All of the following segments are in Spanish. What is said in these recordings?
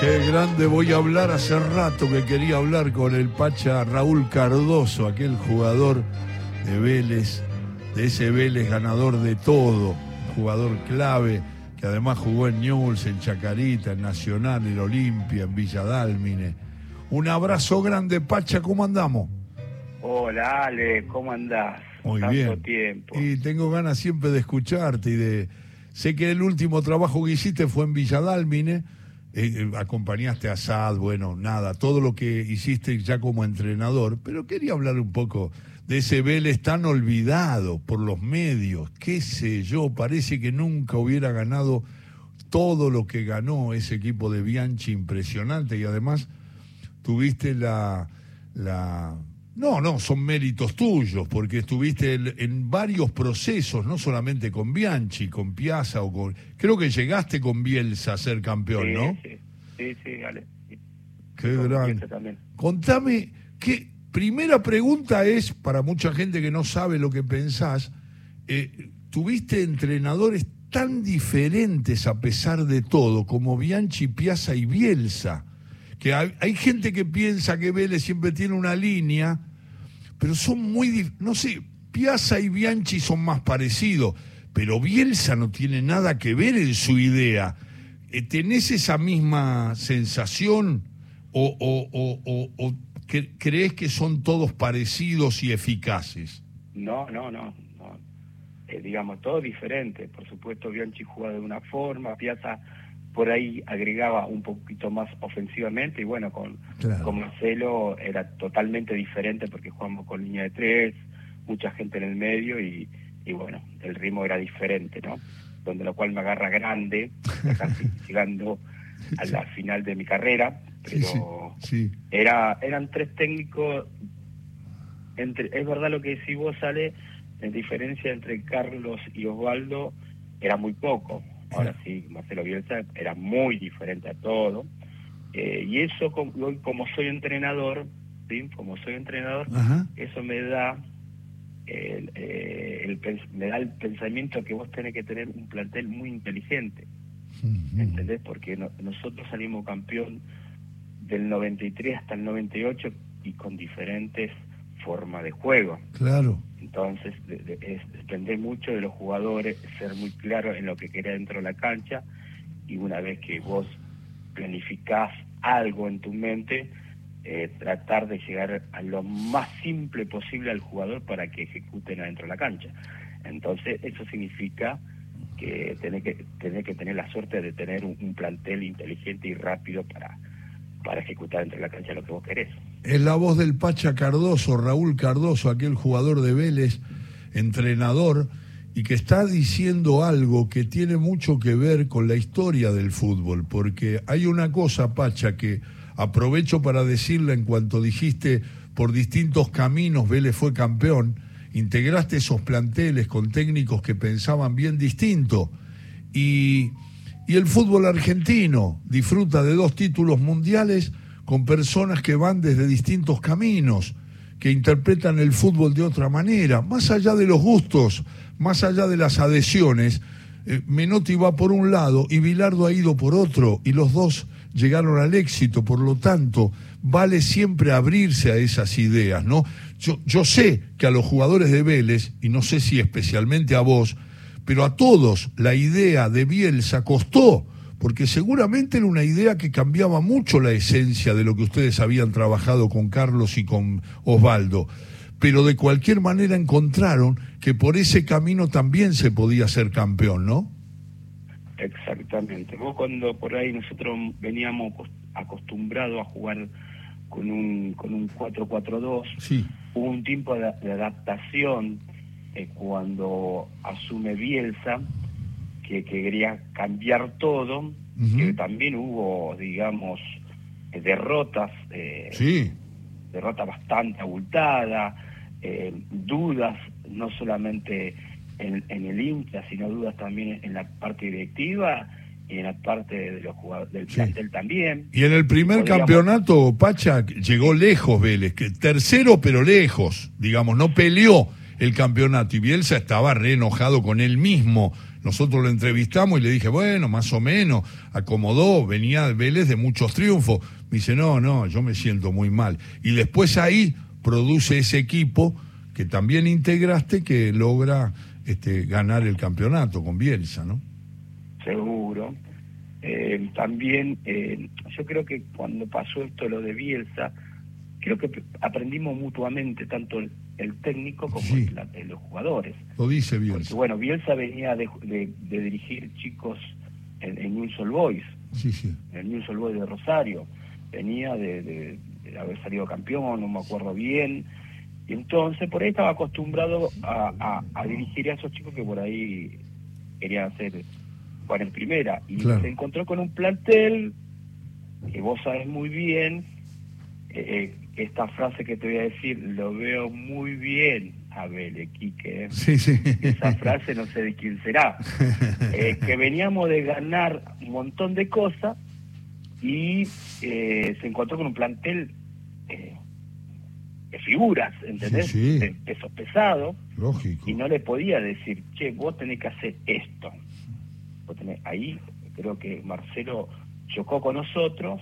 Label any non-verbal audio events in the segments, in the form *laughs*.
Qué grande voy a hablar hace rato que quería hablar con el Pacha Raúl Cardoso, aquel jugador de Vélez, de ese Vélez ganador de todo, jugador clave, que además jugó en Newell's, en Chacarita, en Nacional, en Olimpia, en Villa Dálmine. Un abrazo grande, Pacha, ¿cómo andamos? Hola Ale, ¿cómo andás? Muy Tanto bien. tiempo. Y tengo ganas siempre de escucharte y de... Sé que el último trabajo que hiciste fue en Villa Dálmine, eh, eh, acompañaste a Sad, bueno, nada, todo lo que hiciste ya como entrenador, pero quería hablar un poco de ese Vélez tan olvidado por los medios, qué sé yo, parece que nunca hubiera ganado todo lo que ganó ese equipo de Bianchi, impresionante, y además tuviste la, la... No, no, son méritos tuyos, porque estuviste en, en varios procesos, no solamente con Bianchi, con Piazza o con... Creo que llegaste con Bielsa a ser campeón, sí, ¿no? Sí, sí, sí, Ale. Sí. Qué Con también. Contame, qué primera pregunta es, para mucha gente que no sabe lo que pensás, eh, tuviste entrenadores tan diferentes a pesar de todo, como Bianchi, Piazza y Bielsa, que hay, gente que piensa que Vélez siempre tiene una línea, pero son muy, no sé, Piazza y Bianchi son más parecidos, pero Bielsa no tiene nada que ver en su idea. Eh, ¿Tenés esa misma sensación o, o- o- o- o cre- crees que son todos parecidos y eficaces? No, no, no. Eh, digamos, todo diferente. Por supuesto, Bianchi jugaba de una forma, Piazza por ahí agregaba un poquito más ofensivamente y bueno, con, Claro. con Marcelo era totalmente diferente porque jugamos con línea de tres, mucha gente en el medio y, y bueno, el ritmo era diferente, ¿no? Donde lo cual me agarra grande, casi *laughs* llegando a la final de mi carrera, pero sí, sí. era eran tres técnicos entre es verdad lo que decís vos sale la diferencia entre Carlos y Osvaldo era muy poco ahora sí Marcelo Bielsa era muy diferente a todo Eh, y eso com- hoy como soy entrenador sí como soy entrenador Ajá. eso me da el, eh, el me da el pensamiento que vos tenés que tener un plantel muy inteligente. ¿entendés? Porque no- nosotros salimos campeón del 93 hasta el 98 y con diferentes formas de juego. Claro. Entonces, de- mucho de los jugadores, ser muy claro en lo que querés dentro de la cancha y una vez que vos planificás algo en tu mente, eh, tratar de llegar a lo más simple posible al jugador para que ejecuten adentro de la cancha. Entonces, eso significa que tenés que, tenés que tener la suerte de tener un, un plantel inteligente y rápido para, para ejecutar dentro de la cancha lo que vos querés. Es la voz del Pacha Cardoso, Raúl Cardoso, aquel jugador de Vélez, entrenador, y que está diciendo algo que tiene mucho que ver con la historia del fútbol, porque hay una cosa, Pacha, que aprovecho para decirla en cuanto dijiste, por distintos caminos Vélez fue campeón, integraste esos planteles con técnicos que pensaban bien distinto, y, y el fútbol argentino disfruta de dos títulos mundiales con personas que van desde distintos caminos, que interpretan el fútbol de otra manera, más allá de los gustos, más allá de las adhesiones. eh, Menotti va por un lado y Bilardo ha ido por otro, y los dos llegaron al éxito, por lo tanto, vale siempre abrirse a esas ideas, ¿no? Yo, yo sé que a los jugadores de Vélez, y no sé si especialmente a vos, pero a todos la idea de Bielsa costó, porque seguramente era una idea que cambiaba mucho la esencia de lo que ustedes habían trabajado con Carlos y con Osvaldo. Pero de cualquier manera encontraron que por ese camino también se podía ser campeón, ¿no? Exactamente. Vos cuando por ahí nosotros veníamos acos- acostumbrados a jugar con un con un 4-4-2, Sí, hubo un tiempo de, de adaptación eh, cuando asume Bielsa, que, que quería cambiar todo, que también hubo, digamos, eh, derrotas, eh, sí, derrota bastante abultada, eh, dudas, no solamente en, en el hincha, sino dudas también en la parte directiva y en la parte de los jugadores del Sí. plantel también. Y en el primer Podríamos- campeonato, Pacha llegó lejos Vélez, que tercero pero lejos, digamos, no peleó el campeonato y Bielsa estaba re enojado con él mismo, nosotros lo entrevistamos y le dije, bueno, más o menos, acomodó, venía Vélez de muchos triunfos. Me dice, no, no, yo me siento muy mal. Y después ahí produce ese equipo que también integraste que logra este, ganar el campeonato con Bielsa, ¿no? Seguro. Eh, también eh, yo creo que cuando pasó esto lo de Bielsa, creo que aprendimos mutuamente tanto el, técnico como los jugadores. Lo dice Bielsa. bueno, Bielsa venía de, dirigir chicos en, en New Boys, sí, sí. en New Soul Boys de Rosario, venía de, haber salido campeón, no me acuerdo bien, y entonces por ahí estaba acostumbrado a, dirigir a esos chicos que por ahí querían hacer jugar en primera. Y se encontró con un plantel que vos sabes muy bien, eh, eh, esta frase que te voy a decir, lo veo muy bien, Abel, Quique. Sí, sí. Esa frase no sé de quién será. *laughs* Eh, que veníamos de ganar un montón de cosas y se encontró con un plantel de figuras, ¿entendés? De peso pesado. Lógico. Y no le podía decir, che, vos tenés que hacer esto. Vos tenés, ahí creo que Marcelo chocó con nosotros,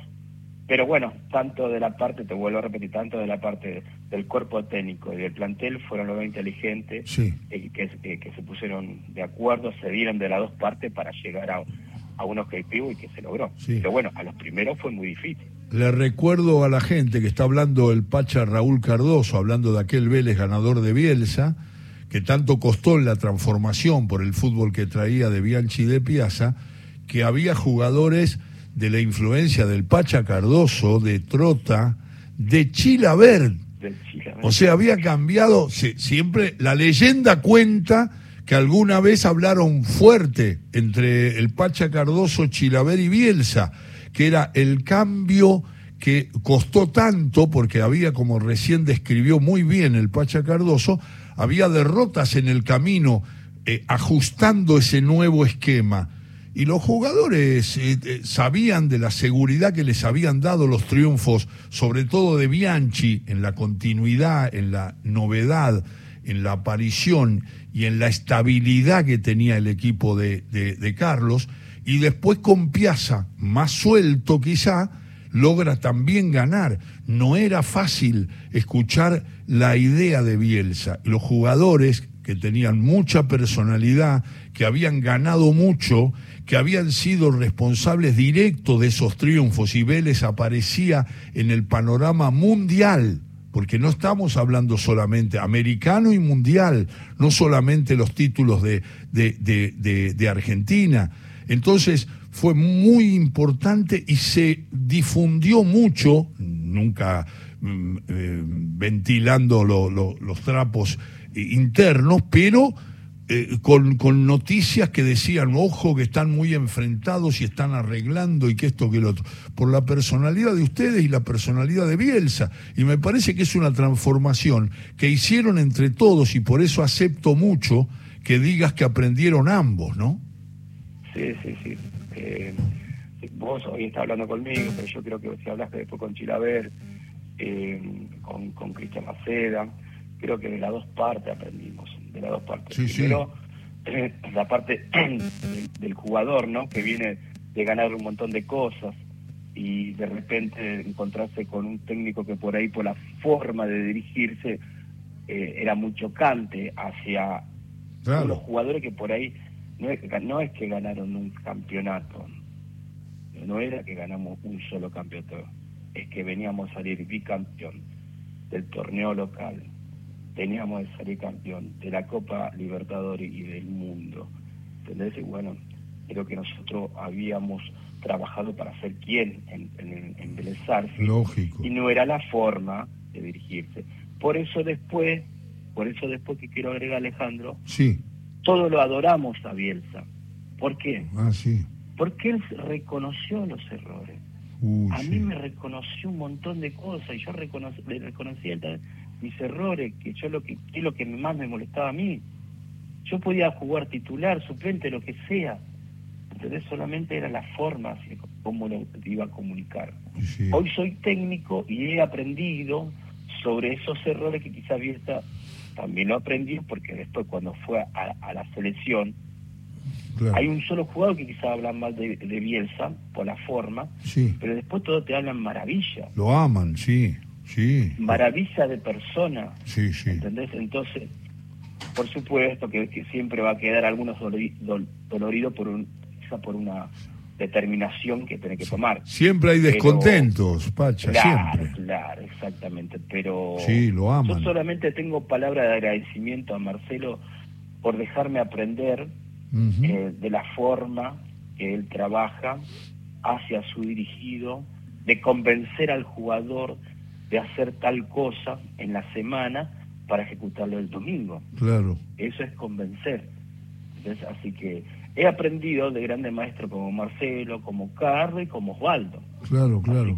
pero bueno, tanto de la parte, te vuelvo a repetir, tanto de la parte del cuerpo técnico y del plantel fueron los inteligentes eh, que, eh, que se pusieron de acuerdo, se dieron de las dos partes para llegar a, a un objetivo y que se logró. Pero bueno, a los primeros fue muy difícil. Le recuerdo a la gente que está hablando el Pacha Raúl Cardoso, hablando de aquel Vélez ganador de Bielsa, que tanto costó la transformación por el fútbol que traía de Bianchi y de Piazza, que había jugadores de la influencia del Pacha Cardoso, de Trota, de Chilavert. O sea, había cambiado, siempre la leyenda cuenta que alguna vez hablaron fuerte entre el Pacha Cardoso, Chilaver y Bielsa que era el cambio que costó tanto, porque había, como recién describió muy bien el Pacha Cardoso, había derrotas en el camino eh, ajustando ese nuevo esquema. Y los jugadores eh, eh, sabían de la seguridad que les habían dado los triunfos, sobre todo de Bianchi, en la continuidad, en la novedad, en la aparición y en la estabilidad que tenía el equipo de, de Carlos y después con Piazza, más suelto quizá, logra también ganar. No era fácil escuchar la idea de Bielsa. Los jugadores que tenían mucha personalidad, que habían ganado mucho, que habían sido responsables directos de esos triunfos. Y Vélez aparecía en el panorama mundial, porque no estamos hablando solamente americano y mundial, no solamente los títulos de, de, de Argentina, entonces fue muy importante y se difundió mucho, nunca mm, eh, ventilando los trapos internos, pero eh, con, noticias que decían, ojo, que están muy enfrentados y están arreglando y que esto, que lo otro, por la personalidad de ustedes y la personalidad de Bielsa. Y me parece que es una transformación que hicieron entre todos y por eso acepto mucho que digas que aprendieron ambos, ¿no? Sí, sí, sí. Eh, vos hoy estás hablando conmigo, pero yo creo que si hablaste después con Chilaver, eh, con Cristian Maceda, creo que de las dos partes aprendimos, de las dos partes. Sí, Primero, *clears throat* la parte *clears throat* del, jugador, ¿no? Que viene de ganar un montón de cosas y de repente encontrarse con un técnico que por ahí, por la forma de dirigirse, eh, era muy chocante hacia los jugadores que por ahí no es, no es que ganaron un campeonato, no era que ganamos un solo campeonato, es que veníamos a salir bicampeón del torneo local, teníamos que salir campeón de la Copa Libertadores y del mundo. ¿Entendés? Y bueno, creo que nosotros habíamos trabajado para ser quién en, en, en Lógico. Y no era la forma de dirigirse. Por eso después, por eso después que quiero agregar Alejandro, sí todos lo adoramos a Bielsa. ¿Por qué? Ah, sí. Porque él reconoció los errores. a mí me reconoció un montón de cosas y yo reconocí, le reconocí mis errores, que yo lo que, es lo que más me molestaba a mí. Yo podía jugar titular, suplente, lo que sea. Entonces solamente era la forma cómo lo iba a comunicar. Hoy soy técnico y he aprendido sobre esos errores que quizá Bielsa también lo aprendió porque después cuando fue a, la selección Hay un solo jugador que quizá habla mal de, Bielsa por la forma, sí. pero después todos te hablan maravilla. Lo aman, sí, sí. Maravilla de persona. Sí, sí. ¿Entendés? Entonces, por supuesto que, siempre va a quedar algunos doloridos por un, quizá por una determinación que tiene que tomar. Siempre hay descontentos, Pacha, siempre. Claro, exactamente, pero sí, lo aman. yo solamente tengo palabras de agradecimiento a Marcelo por dejarme aprender eh, de la forma que él trabaja hacia su dirigido, de convencer al jugador de hacer tal cosa en la semana para ejecutarlo el domingo. Claro. Eso es convencer. así que he aprendido de grandes maestros como Marcelo, como Carlos y como Osvaldo. Claro, claro.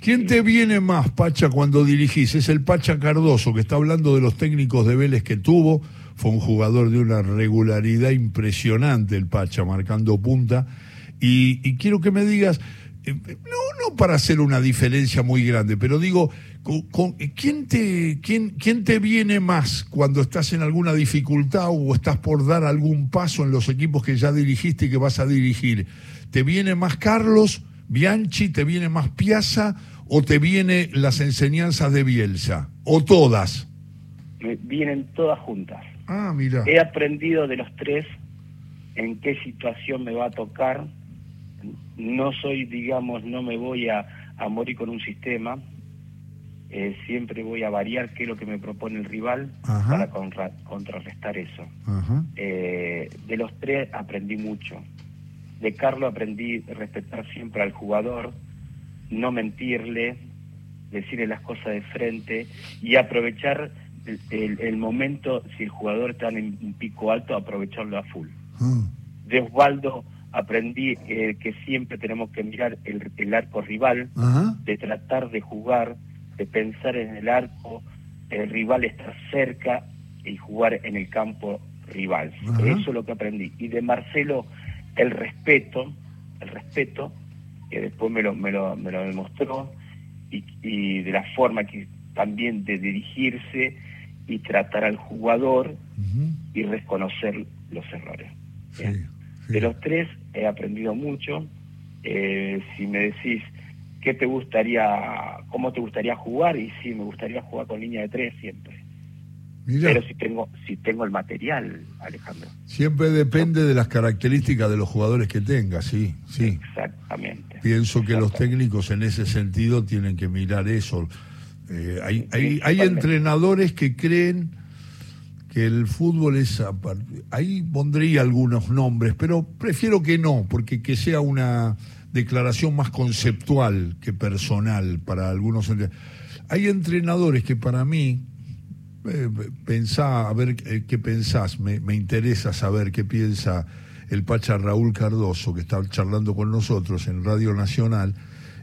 ¿Quién te viene más, Pacha, cuando dirigís? Es el Pacha Cardoso, que está hablando de los técnicos de Vélez que tuvo. Fue un jugador de una regularidad impresionante, el Pacha, marcando punta. Y, quiero que me digas, eh, no, no para hacer una diferencia muy grande, pero digo, ¿quién, te, quién, ¿quién te viene más cuando estás en alguna dificultad o estás por dar algún paso en los equipos que ya dirigiste y que vas a dirigir? ¿Te viene más Carlos Bianchi? ¿Te viene más Piazza? ¿O te vienen las enseñanzas de Bielsa? ¿O todas? vienen todas juntas. Ah, mira. He aprendido de los tres en qué situación me va a tocar. No soy, digamos, no me voy a, a morir con un sistema eh, siempre voy a variar qué es lo que me propone el rival para contrarrestar eso. Eh, de los tres aprendí mucho. De Carlos aprendí respetar siempre al jugador, no mentirle, decirle las cosas de frente y aprovechar el, momento, si el jugador está en un pico alto, aprovecharlo a full. Ah. De Osvaldo aprendí eh, que siempre tenemos que mirar el, arco rival, de tratar de jugar de pensar en el arco, el rival estar cerca y jugar en el campo rival. Eso es lo que aprendí. Y de Marcelo, el respeto, el respeto, que después me lo, me lo, me lo demostró, y, de la forma que también de dirigirse y tratar al jugador y reconocer los errores. De los tres he aprendido mucho. Eh, si me decís, qué te gustaría, cómo te gustaría jugar y sí, me gustaría jugar con línea de tres siempre. Pero si tengo, si tengo el material, Alejandro. Siempre depende de las características de los jugadores que tengas, sí, sí. Exactamente. Pienso que los técnicos en ese sentido tienen que mirar eso. Eh, hay, hay, hay entrenadores que creen que el fútbol es... Ahí pondría algunos nombres, pero prefiero que no, porque que sea una declaración más conceptual que personal para algunos. Hay entrenadores que para mí, eh, pensá, a ver eh, qué pensás, me, interesa saber qué piensa el Pacha Raúl Cardoso, que está charlando con nosotros en Radio Nacional,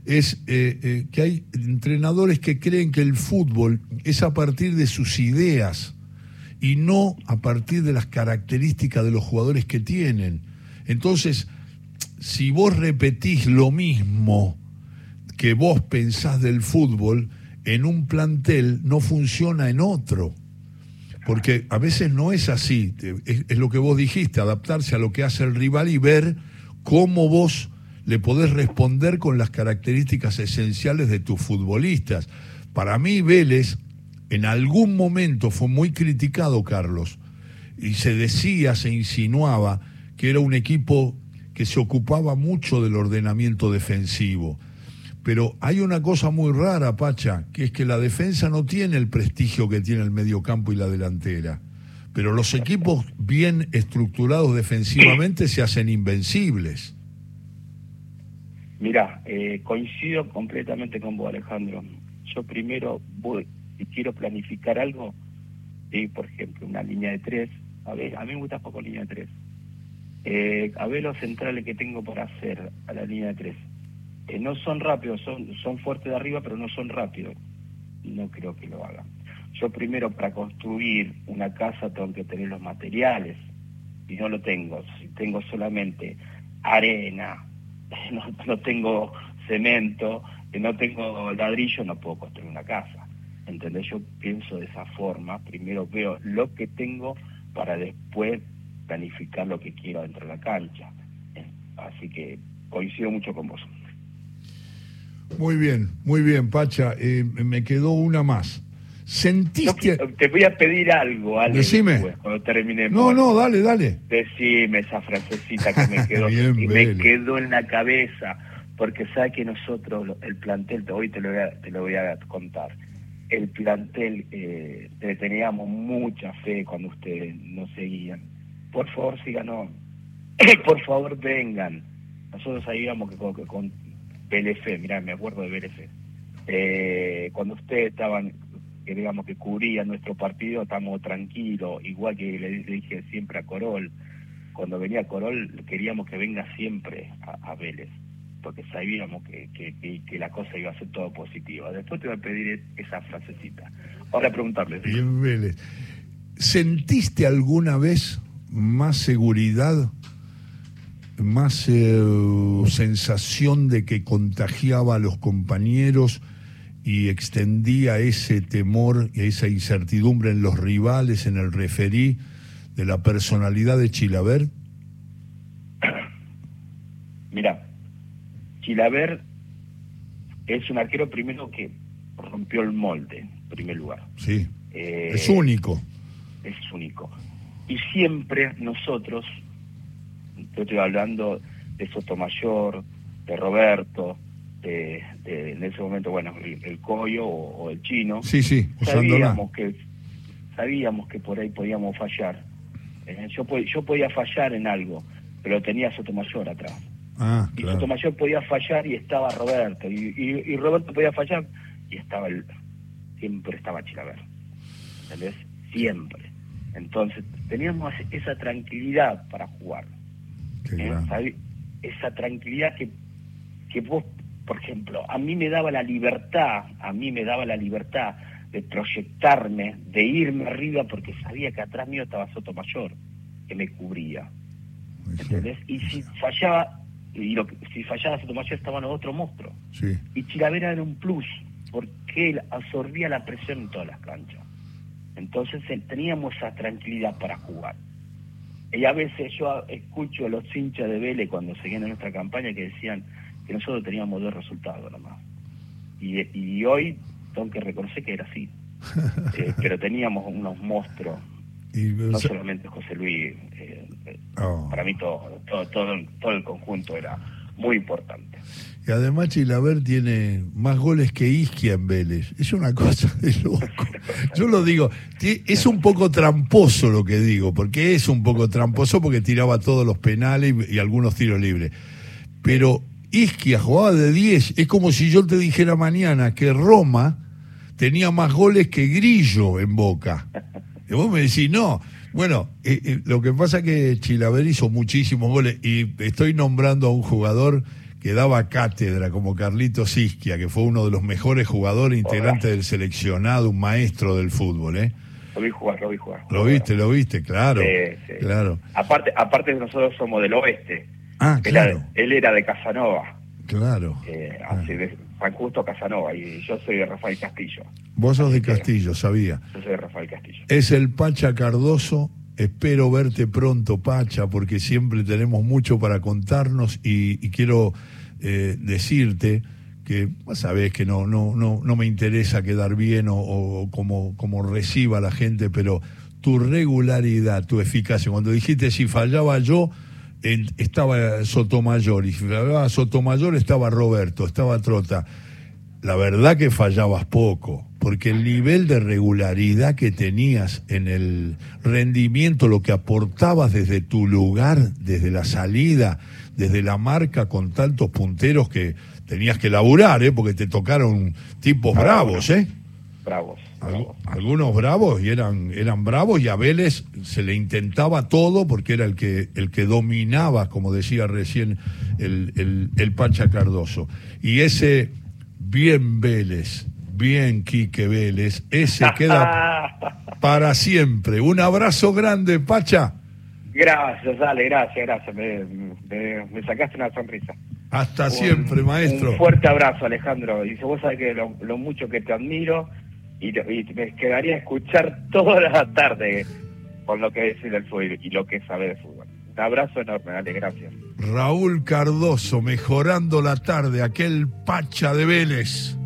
es eh, que hay entrenadores que creen que el fútbol es a partir de sus ideas y no a partir de las características de los jugadores que tienen. Entonces, si vos repetís lo mismo que vos pensás del fútbol en un plantel, no funciona en otro. Porque a veces no es así, es, lo que vos dijiste, adaptarse a lo que hace el rival y ver cómo vos le podés responder con las características esenciales de tus futbolistas. Para mí Vélez en algún momento fue muy criticado, Carlos, y se decía, se insinuaba que era un equipo que se ocupaba mucho del ordenamiento defensivo. Pero hay una cosa muy rara, Pacha, que es que la defensa no tiene el prestigio que tiene el mediocampo y la delantera. Pero los equipos bien estructurados defensivamente se hacen invencibles. Mira, eh, coincido completamente con vos, Alejandro. Yo primero voy, quiero planificar algo, por ejemplo, una línea de tres, a ver, a mí me gusta poco línea de tres eh, a ver los centrales que tengo para hacer a la línea de tres. Eh, no son rápidos, son, son fuertes de arriba, pero no son rápidos. No creo que lo hagan. Yo primero para construir una casa tengo que tener los materiales y no lo tengo. Si tengo solamente arena, *laughs* no, no tengo cemento, no tengo ladrillo, no puedo construir una casa. ¿Entendés? Yo pienso de esa forma. Primero veo lo que tengo para después planificar lo que quiero dentro de la cancha. Así que coincido mucho con vos. Muy bien, muy bien, Pacha. Eh, me quedó una más. ¿Sentiste...? te voy a pedir algo, Ale, Decime. cuando terminemos. No, no, dale, dale. Decime esa frasecita que me *laughs* quedó, y me quedó en la cabeza, porque sabe que nosotros, el plantel, hoy te lo voy a, te lo voy a contar, el plantel, eh, teníamos mucha fe cuando ustedes nos seguían. Por favor, síganos. *laughs* Por favor, vengan. Nosotros sabíamos que con, que con BLF, mirá, me acuerdo de BLF. Eh, cuando ustedes estaban que digamos que cubría nuestro partido, estamos tranquilos, igual que le, dije siempre a Corol, cuando venía Corol queríamos que venga siempre a, Vélez, porque sabíamos que, que, la cosa iba a ser todo positiva. Después te voy a pedir esa frasecita. Ahora preguntarle. Bien, Vélez. ¿Sentiste alguna vez más seguridad, más eh, sensación de que contagiaba a los compañeros? y extendía ese temor y esa incertidumbre en los rivales, en el referí de la personalidad de Chilaver? Mira, Chilaver es un arquero primero que rompió el molde, en primer lugar. Sí. Eh, es único. Es único. Y siempre nosotros, yo estoy hablando de Sotomayor, de Roberto, en ese momento, bueno, el, el Coyo o, el Chino, sí, sí, sabíamos que sabíamos que por ahí podíamos fallar. Eh, yo, yo podía fallar en algo, pero tenía Sotomayor atrás. Ah, y Sotomayor podía fallar y estaba Roberto, y, Roberto podía fallar y estaba el, siempre estaba Chilaver. ¿Entendés? Siempre. Entonces, teníamos esa tranquilidad para jugar. ¿Eh? Esa tranquilidad que, que vos por ejemplo, a mí me daba la libertad, a mí me daba la libertad de proyectarme, de irme arriba porque sabía que atrás mío estaba Sotomayor, que me cubría. ¿Entendés? Y si fallaba, y lo, si fallaba Sotomayor estaban otro monstruo. Sí. Y Chilavera era un plus, porque él absorbía la presión en todas las canchas. Entonces eh, teníamos esa tranquilidad para jugar. Y a veces yo escucho a los hinchas de Vélez cuando seguían en nuestra campaña que decían, que nosotros teníamos dos resultados nomás. Y, y hoy tengo que reconocer que era así. *laughs* Eh, pero teníamos unos monstruos. No solamente José Luis, eh, eh, oh. para mí todo, todo, todo, todo el conjunto era muy importante. Y además Chilaver tiene más goles que Isquia en Vélez. Es una cosa de loco. Yo lo digo, es un poco tramposo lo que digo, porque es un poco tramposo porque tiraba todos los penales y, y algunos tiros libres. Pero Isquia jugaba de 10. Es como si yo te dijera mañana que Roma tenía más goles que Grillo en Boca. Y vos me decís, no. Bueno, eh, eh, lo que pasa es que Chilaver hizo muchísimos goles y estoy nombrando a un jugador que daba cátedra como Carlitos Isquia, que fue uno de los mejores jugadores integrantes del seleccionado, un maestro del fútbol, ¿eh? Lo vi jugar, lo vi jugar. Lo viste, lo viste, claro. claro. Aparte, aparte nosotros somos del oeste. Ah, claro. Él, era de Casanova. Claro. Eh, de San Justo Casanova y yo soy de Rafael Castillo. Vos sos de Castillo, sabía. Yo soy de Rafael Castillo. Es el Pacha Cardoso. Espero verte pronto, Pacha, porque siempre tenemos mucho para contarnos y, quiero eh, decirte que sabes que no, no, no, no me interesa quedar bien o, o como, como reciba la gente, pero tu regularidad, tu eficacia. Cuando dijiste si fallaba yo, estaba Sotomayor, y si fallaba Sotomayor estaba Roberto, estaba Trota. La verdad que fallabas poco, porque el nivel de regularidad que tenías en el rendimiento, lo que aportabas desde tu lugar, desde la salida, desde la marca con tantos punteros que tenías que laburar, ¿eh? porque te tocaron tipos bravos, ¿eh? Bravos algunos bravos y eran, eran bravos y a Vélez se le intentaba todo porque era el que, el que dominaba, como decía recién el, el, el Pacha Cardoso. Y ese bien Vélez, bien Quique Vélez, ese *laughs* queda para siempre. Un abrazo grande, Pacha. Gracias, Ale, gracias, gracias. Me, sacaste una sonrisa. Hasta siempre, maestro. Un fuerte abrazo, Alejandro. Y vos sabés que lo mucho que te admiro y, me quedaría a escuchar toda la tarde con lo que es el fútbol y lo que sabe de fútbol. Un abrazo enorme, dale, gracias. Raúl Cardoso, mejorando la tarde, aquel pacha de Vélez.